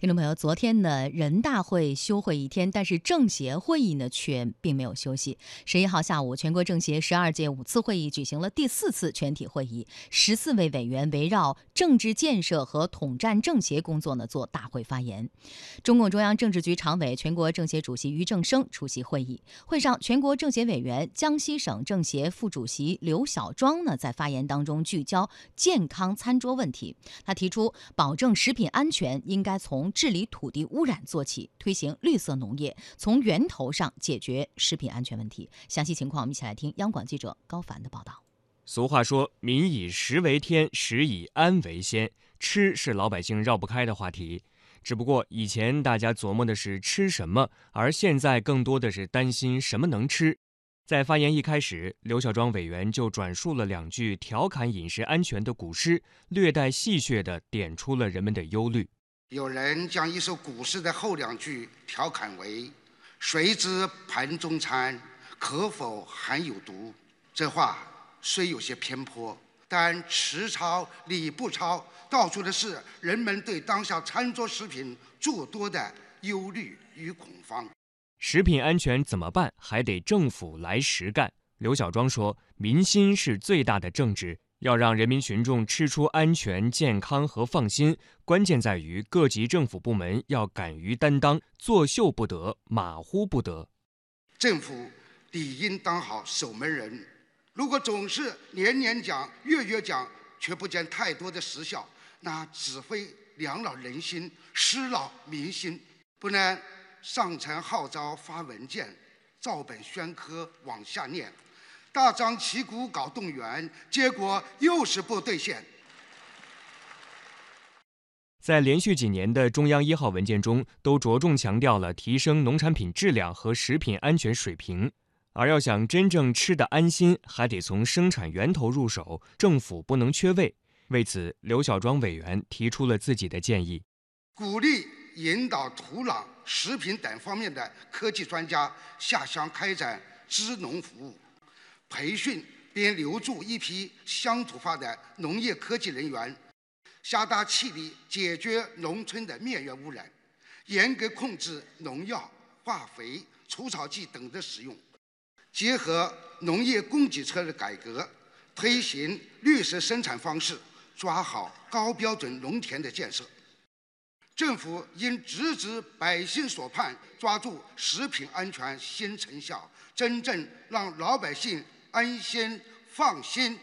听众朋友，昨天呢，人大会休会一天，但是政协会议呢却并没有休息。十一号下午，全国政协十二届五次会议举行了第四次全体会议，十四位委员围绕政治建设和统战政协工作呢做大会发言。中共中央政治局常委、全国政协主席俞正声出席会议。会上，全国政协委员、江西省政协副主席刘小庄呢在发言当中聚焦健康餐桌问题，他提出保证食品安全应该从治理土地污染做起，推行绿色农业，从源头上解决食品安全问题。详细情况，我们一起来听央广记者高凡的报道。俗话说：“民以食为天，食以安为先。”吃是老百姓绕不开的话题。只不过以前大家琢磨的是吃什么，而现在更多的是担心什么能吃。在发言一开始，刘小庄委员就转述了两句调侃饮食安全的古诗，略带戏谑地点出了人们的忧虑。有人将一首古诗的后两句调侃为“谁知盘中餐，可否含有毒”。这话虽有些偏颇，但词糙理不糙，道出的是人们对当下餐桌食品诸多的忧虑与恐慌。食品安全怎么办？还得政府来实干。刘小庄说：“民心是最大的政治。”要让人民群众吃出安全、健康和放心，关键在于各级政府部门要敢于担当，作秀不得，马虎不得。政府理应当好守门人。如果总是年年讲、月月讲，却不见太多的实效，那只会凉了人心，失了民心。不能上层号召发文件，照本宣科往下念。大张旗鼓搞动员，结果又是不兑现。在连续几年的中央一号文件中，都着重强调了提升农产品质量和食品安全水平。而要想真正吃得安心，还得从生产源头入手，政府不能缺位。为此，刘小庄委员提出了自己的建议：鼓励引导土壤、食品等方面的科技专家下乡开展支农服务。培训并留住一批乡土化的农业科技人员，下大气力解决农村的面源污染，严格控制农药、化肥、除草剂等的使用，结合农业供给侧的改革，推行绿色生产方式，抓好高标准农田的建设。政府应直指百姓所盼，抓住食品安全新成效，真正让老百姓。安心放心。